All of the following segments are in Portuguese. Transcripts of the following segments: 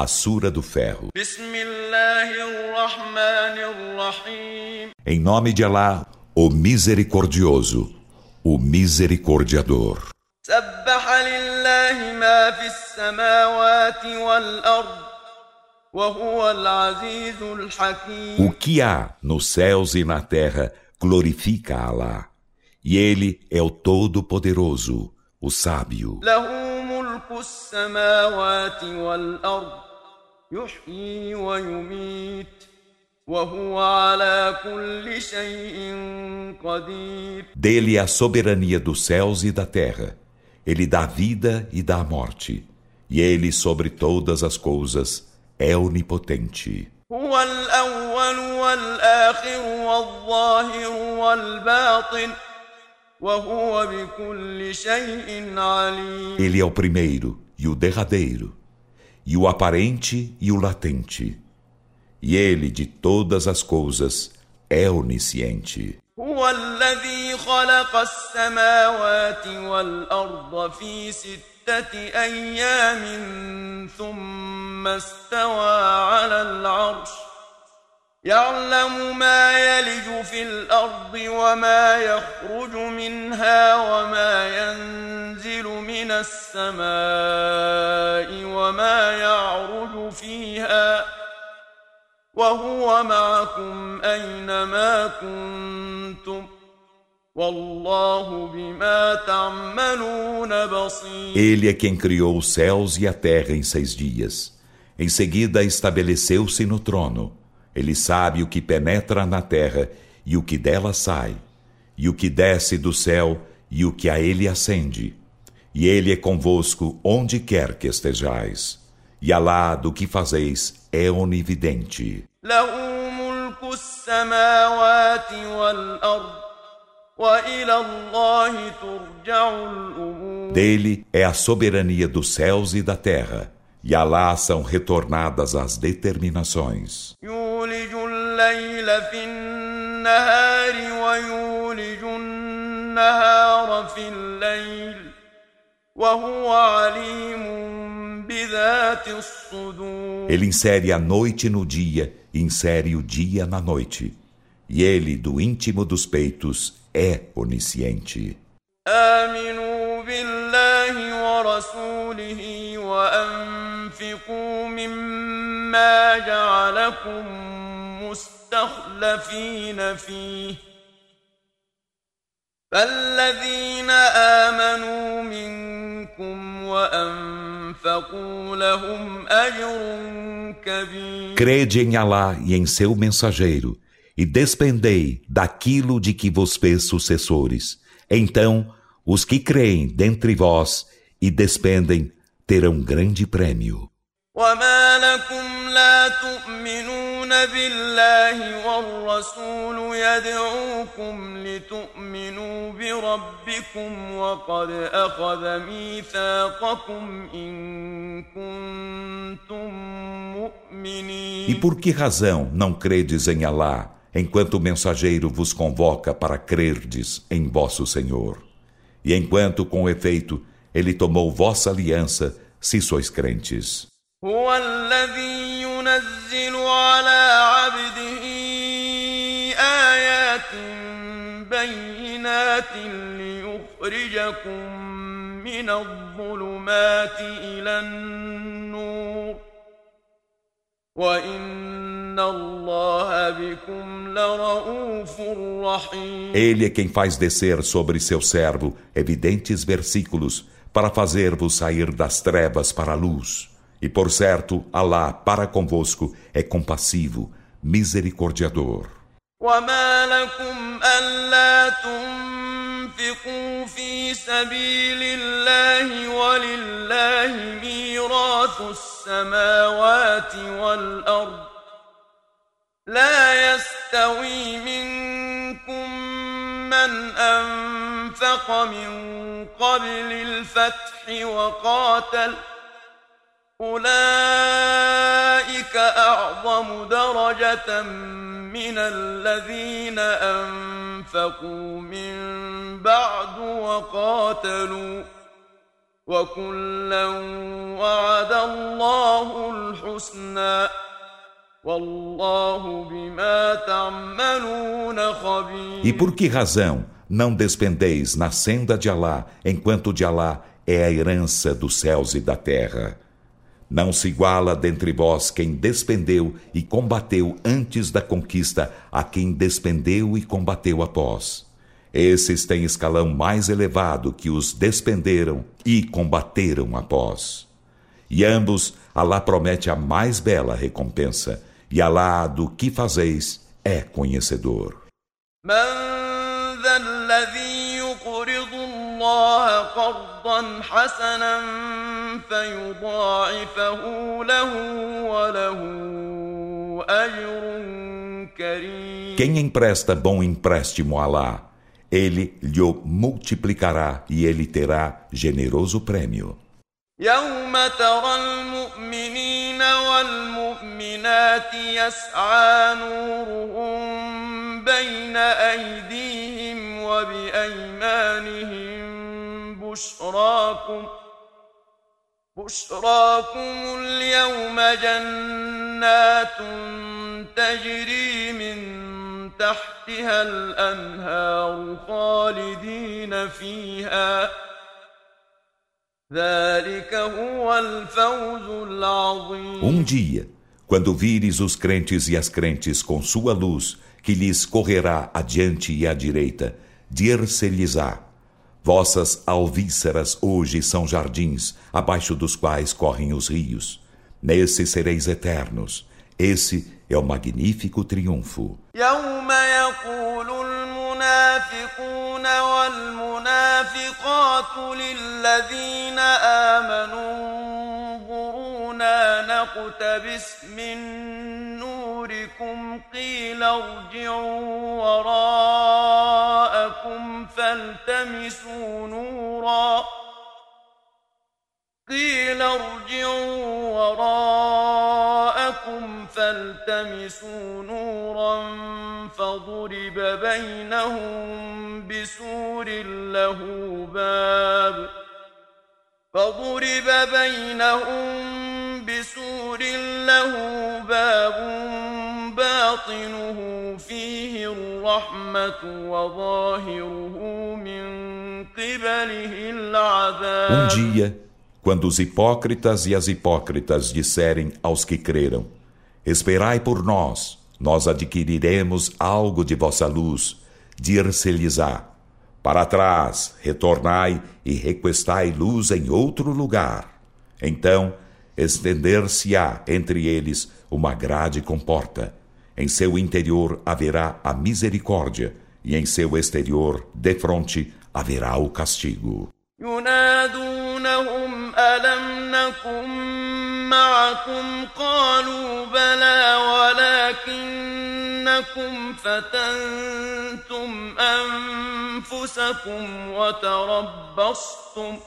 A Sura do Ferro. Em nome de Alá, o Misericordioso, o Misericordiador. O que há nos céus e na terra glorifica Alá. E Ele é o Todo-Poderoso, o Sábio. Dele é a soberania dos céus e da terra. Ele dá vida e dá morte. E ele sobre todas as coisas é onipotente. هو الأول والآخر والظاهر والباطن ele é o primeiro e o derradeiro, e o aparente e o latente. E ele de todas as coisas é onisciente. هو الذي خلق السماوات والأرض في ستة أيام ثم استوى على العرش يعلم ما يلج في الارض وما يخرج منها وما ينزل من السماء وما يعرج فيها وهو معكم اينما كنتم Ele é quem criou os céus e a terra em seis dias. Em seguida, estabeleceu-se no trono. Ele sabe o que penetra na terra e o que dela sai, e o que desce do céu e o que a ele ascende. E ele é convosco onde quer que estejais. E Alá do que fazeis é onividente. Dele é a soberania dos céus e da terra, e Alá são retornadas as determinações. يولج الليل في النهار ويولج النهار في الليل وهو عليم بذات الصدور Ele insere a noite no dia e insere o dia na noite. E ele, do íntimo dos peitos, é onisciente. آمنوا بالله ورسوله وأنفقوا مما جعلكم مستخلفين فيه فالذين آمنوا منكم وأنفقوا لهم أجر كبير Crede em Alá e em seu mensageiro e despendei daquilo de que vos fez sucessores. Então, os que creem dentre vós e despendem terão grande prêmio. وما لكم لا تؤمنون بالله والرسول يدعوكم لتؤمنوا بربكم وقد أخذ ميثاقكم إن كنتم مؤمنين E por que razão não credes em Alá, enquanto o mensageiro vos convoca para crerdes em vosso Senhor? E enquanto, com efeito, ele tomou vossa aliança, se sois crentes. هو الذي ينزل على عبده آيات بينات ليخرجكم من الظلمات إلى النور وإن الله بكم لرؤوف رحيم Ele é quem faz descer sobre seu servo evidentes versículos para fazer-vos sair das trevas para a luz. E por certo, Alá para convosco é compassivo, misericordiador. وما لكم ألا تنفقوا في سبيل الله ولله ميراث السماوات والأرض لا يستوي منكم من أنفق من قبل الفتح وقاتل ۖ أولئك أعظم درجة من الذين أنفقوا من بعد وقاتلوا وكلا وعد الله الحسنى والله بما تعملون خبير. E por que razão não despendeis na senda de Alá, enquanto de Alá é a herança dos céus e da terra? Não se iguala dentre vós quem despendeu e combateu antes da conquista a quem despendeu e combateu após. Esses têm escalão mais elevado que os despenderam e combateram após. E ambos, Alá promete a mais bela recompensa, e Alá do que fazeis é conhecedor. قرضا حسنا فيضاعفه له وله أجر كريم Quem empresta bom empréstimo a Alá, ele lhe multiplicará e ele terá generoso prêmio. يوم ترى المؤمنين والمؤمنات يسعى نورهم بين أيديهم بشراكم بشراكم اليوم جنات تجري من تحتها الأنهار خالدين فيها ذلك هو الفوز العظيم Um dia, quando vires os crentes e as crentes com sua luz, que lhes correrá adiante e à direita, dir-se-lhes-á Vossas alvíceras hoje são jardins, abaixo dos quais correm os rios. Nesse sereis eternos. Esse é o magnífico triunfo. المنافقون والمنافقات للذين آمنوا انظرونا نقتبس من نوركم قيل ارجعوا وراءكم فالتمسوا نورا. قيل ارجعوا وراءكم فالتمسوا نورا فضرب بينهم بسور له باب. فضرب بينهم بسور له باب باطنه Um dia, quando os hipócritas e as hipócritas disserem aos que creram: Esperai por nós, nós adquiriremos algo de vossa luz, dir-se-lhes-á para trás, retornai e requestai luz em outro lugar. Então, estender-se-á entre eles uma grade com porta. Em seu interior haverá a misericórdia, e em seu exterior, de fronte, haverá o castigo. ينادونهم ألم نكن معكم قالوا بلى ولكنكم فتنتم أنفسكم وتربصتم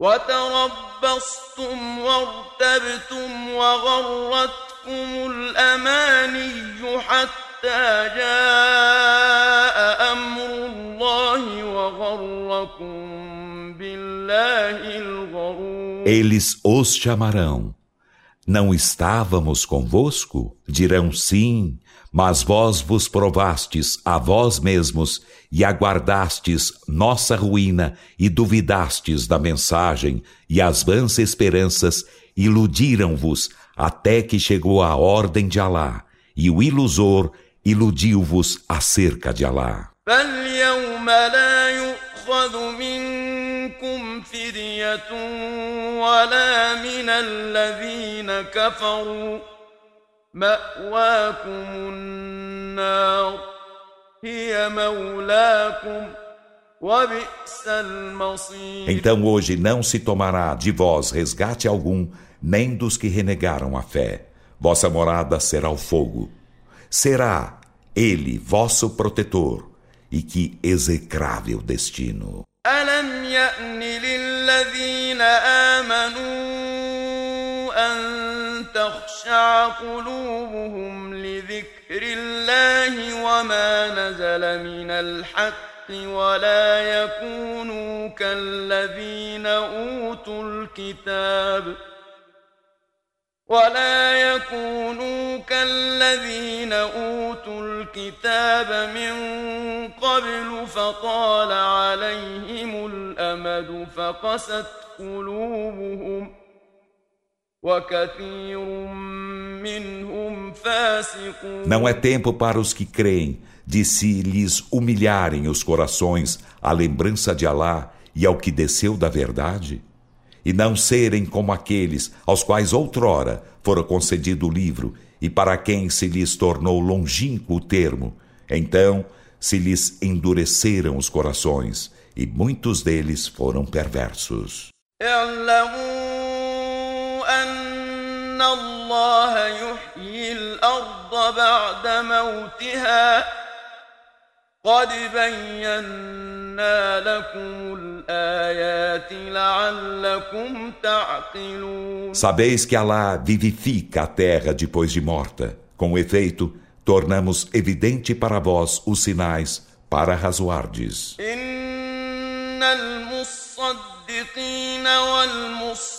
وتربصتم وارتبتم وغرتكم الأماني حتى جاء أمر الله وغركم بالله الغرور Eles os chamarão. Não estávamos convosco? Dirão sim, mas vós vos provastes a vós mesmos e aguardastes nossa ruína e duvidastes da mensagem e as vãs esperanças iludiram-vos até que chegou a ordem de Alá e o ilusor iludiu-vos acerca de Alá. ولا من الذين كفروا مأواكم النار هي مولاكم Então hoje não se tomará de vós resgate algum, nem dos que renegaram a fé. Vossa morada será o fogo. Será ele vosso protetor, e que execrável destino. ألم تخشع قلوبهم لذكر الله وما نزل من الحق ولا يكونوا كالذين أوتوا الكتاب ولا يكونوا كالذين أوتوا الكتاب من قبل فطال عليهم الأمد فقست قلوبهم Não é tempo para os que creem de se lhes humilharem os corações à lembrança de Alá e ao que desceu da verdade? E não serem como aqueles aos quais outrora fora concedido o livro e para quem se lhes tornou longínquo o termo, então se lhes endureceram os corações e muitos deles foram perversos. أن الله يحيي الأرض بعد موتها قد بينا لكم الآيات لعلكم تعقلون Sabeis que Allah vivifica a terra depois de morta. Com efeito, tornamos evidente para vós os sinais para razoardes. إن المصدقين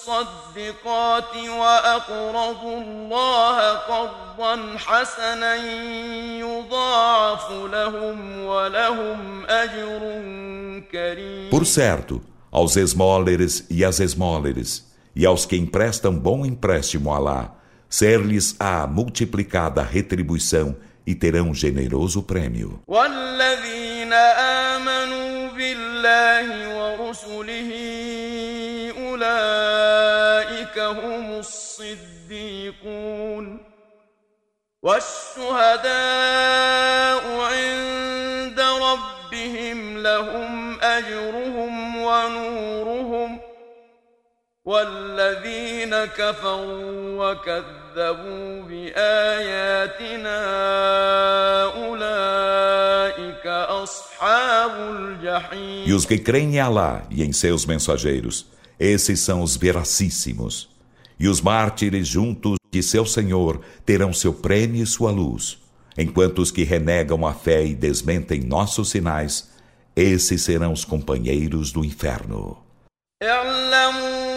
والمصدقات وأقرضوا الله قرضا حسنا يضاعف لهم ولهم أجر كريم Por certo, aos esmóleres e às esmóleres, e aos que emprestam bom empréstimo a Alá, ser-lhes a multiplicada retribuição e terão generoso prêmio. والذين آمنوا بالله ورسله والشهداء عند ربهم لهم أجرهم ونورهم والذين كفروا وكذبوا بآياتنا أولئك أصحاب الجحيم E os que creem em Alá e em seus mensageiros, esses são os veracíssimos. E os mártires juntos de seu Senhor terão seu prêmio e sua luz, enquanto os que renegam a fé e desmentem nossos sinais, esses serão os companheiros do inferno. اعلموا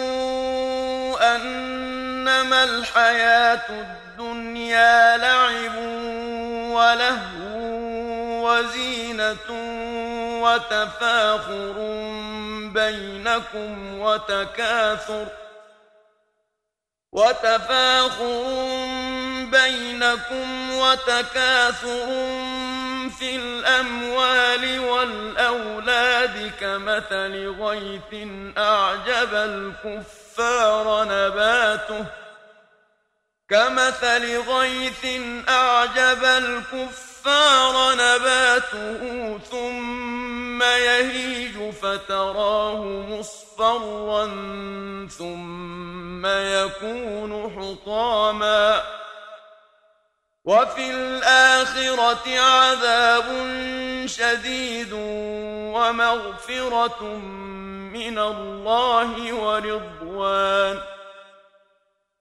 أنما الحياة الدنيا لعب ولهو وزينة وتفاخر بينكم وتكاثر وتفاخر بينكم وتكاثر في الأموال والأولاد كمثل غيث أعجب الكفار نباته كمثل غيث أعجب الكفار نباته ثم يهيج فتراه مصفرا ثم يكون حطاما وفي الآخرة عذاب شديد ومغفرة من الله ورضوان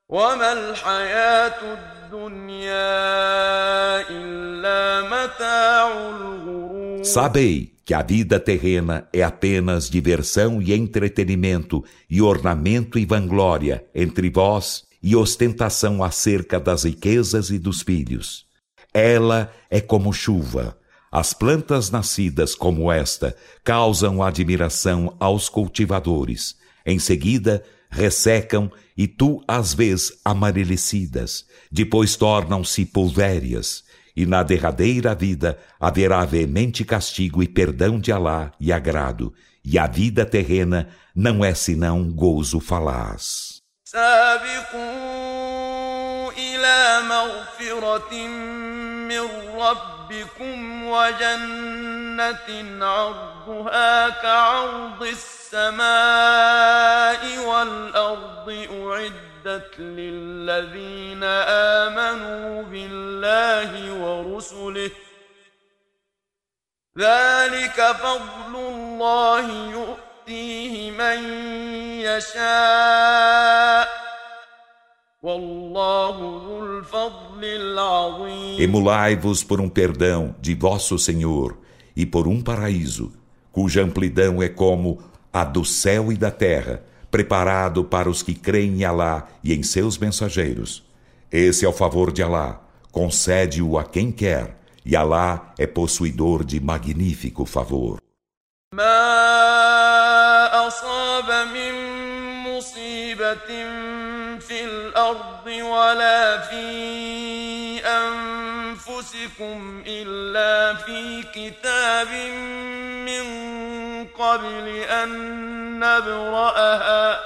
وما الحياة الدنيا إلا متاع الغرور que a vida terrena é apenas diversão e entretenimento, e ornamento e vanglória entre vós, e ostentação acerca das riquezas e dos filhos. Ela é como chuva. As plantas nascidas como esta causam admiração aos cultivadores. Em seguida, ressecam e tu as vês amarelecidas, depois tornam-se pulvérias, e na derradeira vida haverá veemente castigo e perdão de Alá e agrado, e a vida terrena não é senão gozo falaz. سابقوا إلى مغفرة من ربكم وجنة عرضها كعرض السماء والأرض أعدت للذين آمنوا بالله ورسله ذلك فضل الله يؤتيه من يشاء والله ذو الفضل العظيم Emulai-vos por um perdão de vosso Senhor e por um paraíso, cuja amplidão é como a do céu e da terra, preparado para os que creem em Alá e em seus mensageiros. Esse é o favor de Alá, concede-o a quem quer, e Alá é possuidor de magnífico favor. في الأرض ولا في أنفسكم إلا في كتاب من قبل أن نبرأها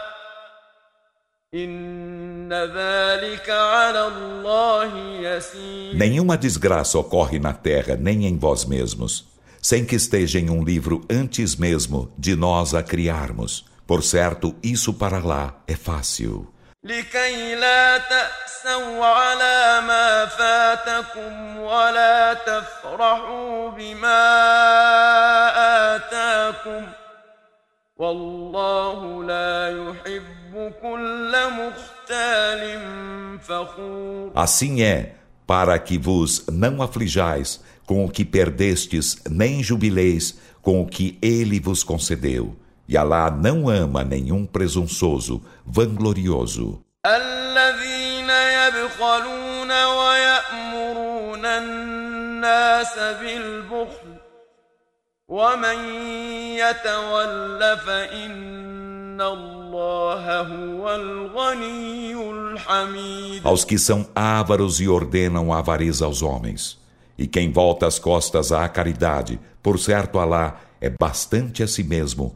إن ذلك على الله يسير Nenhuma desgraça ocorre na terra, nem em vós mesmos, sem que esteja em um livro antes mesmo de nós a criarmos. Por certo, isso para lá é fácil. لكي لا تأسوا على ما فاتكم ولا تفرحوا بما آتاكم والله لا يحب كل مختال فخور Assim é, para que vos não aflijais com o que perdestes, nem jubileis com o que ele vos concedeu. E Alá não ama nenhum presunçoso, vanglorioso. الذين يبخلون ويأمرون الناس بالبخل ومن يتول فإن الله هو الغني الحميد Aos que são ávaros e ordenam a avareza aos homens. E quem volta as costas à caridade, por certo Alá é bastante a si mesmo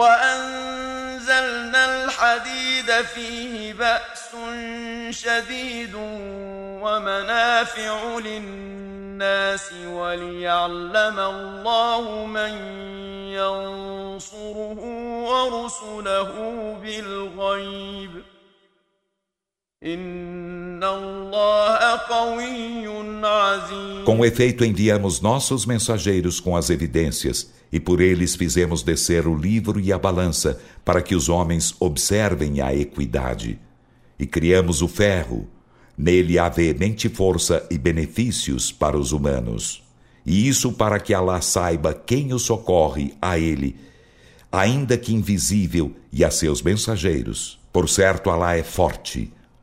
وأنزلنا الحديد فيه بأس شديد ومنافع للناس وليعلم الله من ينصره ورسله بالغيب Com efeito, enviamos nossos mensageiros com as evidências e por eles fizemos descer o livro e a balança, para que os homens observem a equidade. E criamos o ferro, nele há veemente força e benefícios para os humanos. E isso para que Allah saiba quem o socorre a ele, ainda que invisível, e a seus mensageiros. Por certo, Allah é forte,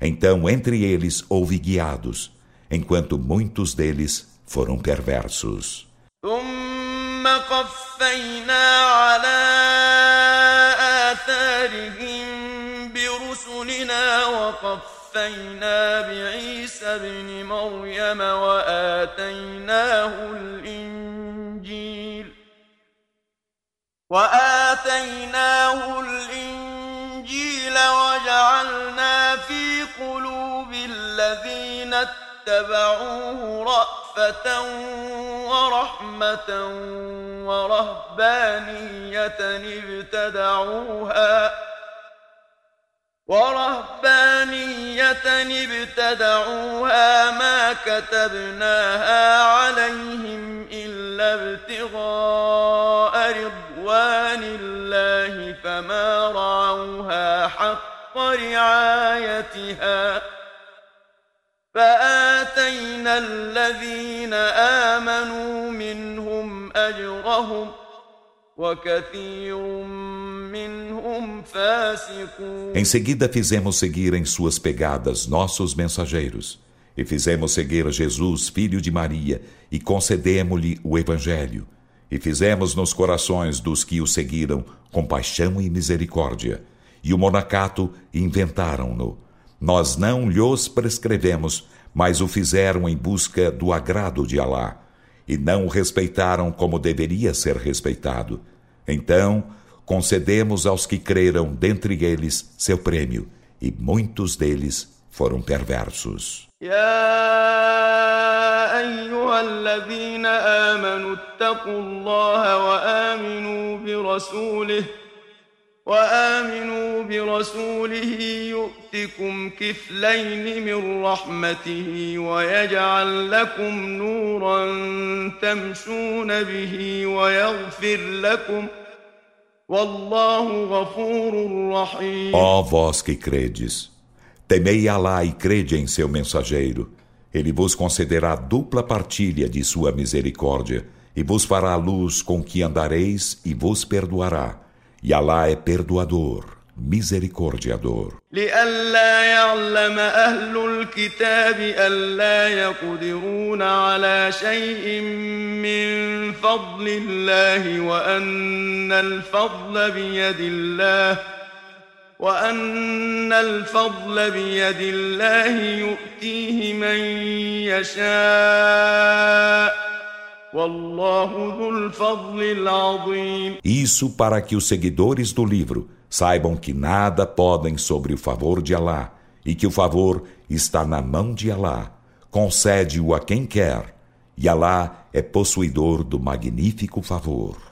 Então entre eles houve guiados, enquanto muitos deles foram perversos. ثم قفينا على آثارهم برسلنا وقفينا بعيسى ابن مريم وآتيناه الإنجيل وآتيناه الإنجيل وجعلنا في قلوب الذين اتبعوه رأفة ورحمة ورهبانية ابتدعوها ورهبانية ابتدعوها ما كتبناها عليهم إلا ابتغاء رضوان الله فما رعوها حق رعايتها فآتينا الذين آمنوا منهم أجرهم وكثير منهم فاسقون Em seguida fizemos seguir em suas pegadas nossos mensageiros, e fizemos seguir Jesus, filho de Maria, e concedemos-lhe o Evangelho, e fizemos nos corações dos que o seguiram compaixão e misericórdia, e o monacato inventaram-no. Nós não lhos prescrevemos, mas o fizeram em busca do agrado de Alá, e não o respeitaram como deveria ser respeitado. Então, concedemos aos que creram dentre eles seu prêmio, e muitos deles foram perversos. أيها الذين آمنوا اتقوا الله وآمنوا برسوله وآمنوا برسوله يؤتكم كفلين من رحمته ويجعل لكم نورا تمشون به ويغفر لكم والله غفور رحيم Ó vós que credes, temei Alá e crede em seu mensageiro. Ele vos concederá dupla partilha de sua misericórdia e vos fará luz com que andareis e vos perdoará. E Alá é perdoador, misericordiador. لئلا يعلم أهل الكتاب ألا يقدرون على شيء من فضل الله وأن الفضل بيد الله وأن الفضل بيد الله يؤتيه من يشاء Isso para que os seguidores do livro saibam que nada podem sobre o favor de Alá e que o favor está na mão de Alá. Concede-o a quem quer, e Alá é possuidor do magnífico favor.